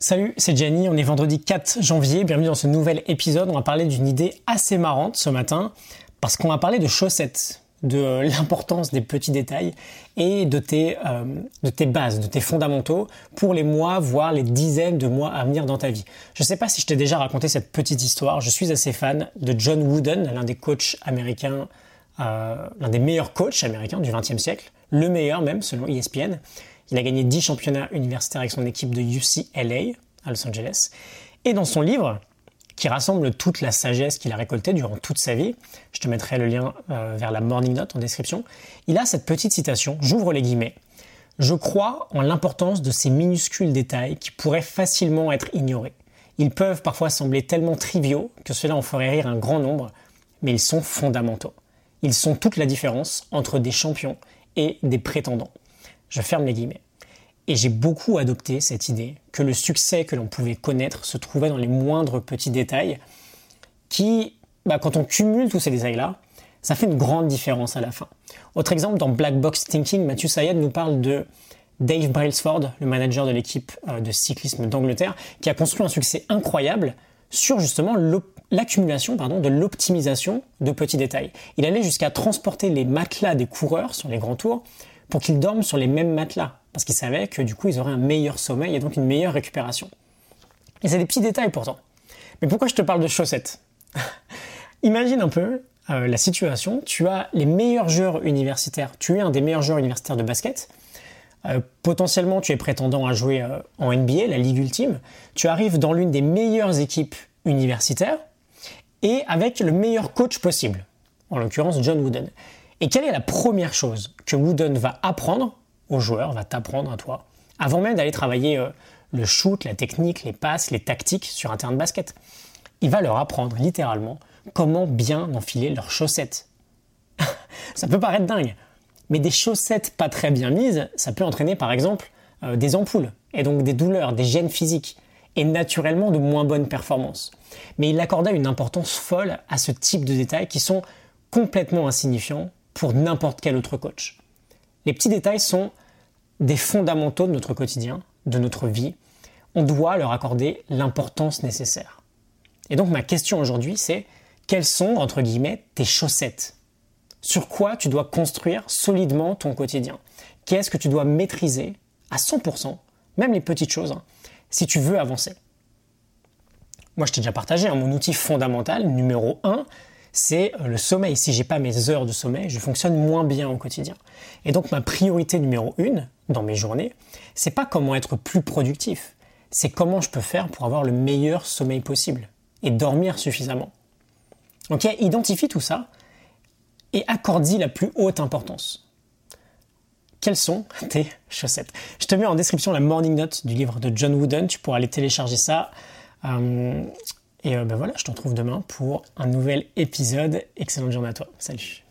Salut, c'est Jenny, on est vendredi 4 janvier, bienvenue dans ce nouvel épisode. On va parler d'une idée assez marrante ce matin, parce qu'on va parler de chaussettes, de l'importance des petits détails et de tes, euh, de tes bases, de tes fondamentaux pour les mois, voire les dizaines de mois à venir dans ta vie. Je ne sais pas si je t'ai déjà raconté cette petite histoire, je suis assez fan de John Wooden, l'un des coachs américains, euh, l'un des meilleurs coachs américains du XXe siècle, le meilleur même selon ESPN. Il a gagné 10 championnats universitaires avec son équipe de UCLA à Los Angeles. Et dans son livre, qui rassemble toute la sagesse qu'il a récoltée durant toute sa vie, je te mettrai le lien euh, vers la Morning Note en description, il a cette petite citation, j'ouvre les guillemets. Je crois en l'importance de ces minuscules détails qui pourraient facilement être ignorés. Ils peuvent parfois sembler tellement triviaux que cela en ferait rire un grand nombre, mais ils sont fondamentaux. Ils sont toute la différence entre des champions et des prétendants. Je ferme les guillemets. Et j'ai beaucoup adopté cette idée que le succès que l'on pouvait connaître se trouvait dans les moindres petits détails qui, bah, quand on cumule tous ces détails-là, ça fait une grande différence à la fin. Autre exemple, dans Black Box Thinking, Mathieu Sayed nous parle de Dave Brailsford, le manager de l'équipe euh, de cyclisme d'Angleterre, qui a construit un succès incroyable sur justement l'accumulation de l'optimisation de petits détails. Il allait jusqu'à transporter les matelas des coureurs sur les grands tours pour qu'ils dorment sur les mêmes matelas, parce qu'ils savaient que du coup ils auraient un meilleur sommeil et donc une meilleure récupération. Et c'est des petits détails pourtant. Mais pourquoi je te parle de chaussettes Imagine un peu euh, la situation, tu as les meilleurs joueurs universitaires, tu es un des meilleurs joueurs universitaires de basket, euh, potentiellement tu es prétendant à jouer euh, en NBA, la ligue ultime, tu arrives dans l'une des meilleures équipes universitaires et avec le meilleur coach possible, en l'occurrence John Wooden. Et quelle est la première chose que Wooden va apprendre aux joueurs, va t'apprendre à toi, avant même d'aller travailler euh, le shoot, la technique, les passes, les tactiques sur un terrain de basket? Il va leur apprendre littéralement comment bien enfiler leurs chaussettes. ça peut paraître dingue, mais des chaussettes pas très bien mises, ça peut entraîner par exemple euh, des ampoules, et donc des douleurs, des gènes physiques, et naturellement de moins bonnes performances. Mais il accordait une importance folle à ce type de détails qui sont complètement insignifiants pour n'importe quel autre coach. Les petits détails sont des fondamentaux de notre quotidien, de notre vie. On doit leur accorder l'importance nécessaire. Et donc ma question aujourd'hui, c'est quelles sont, entre guillemets, tes chaussettes? Sur quoi tu dois construire solidement ton quotidien? Qu'est-ce que tu dois maîtriser à 100%, même les petites choses, hein, si tu veux avancer? Moi, je t'ai déjà partagé hein, mon outil fondamental, numéro 1, c'est euh, le sommeil. Si j'ai pas mes heures de sommeil, je fonctionne moins bien au quotidien. Et donc ma priorité numéro une dans mes journées, c'est pas comment être plus productif, c'est comment je peux faire pour avoir le meilleur sommeil possible et dormir suffisamment. Ok, identifie tout ça et accorde-y la plus haute importance. Quelles sont tes chaussettes? Je te mets en description la morning note du livre de John Wooden, tu pourras aller télécharger ça. Euh, et euh, ben voilà, je te retrouve demain pour un nouvel épisode. Excellente journée à toi. Salut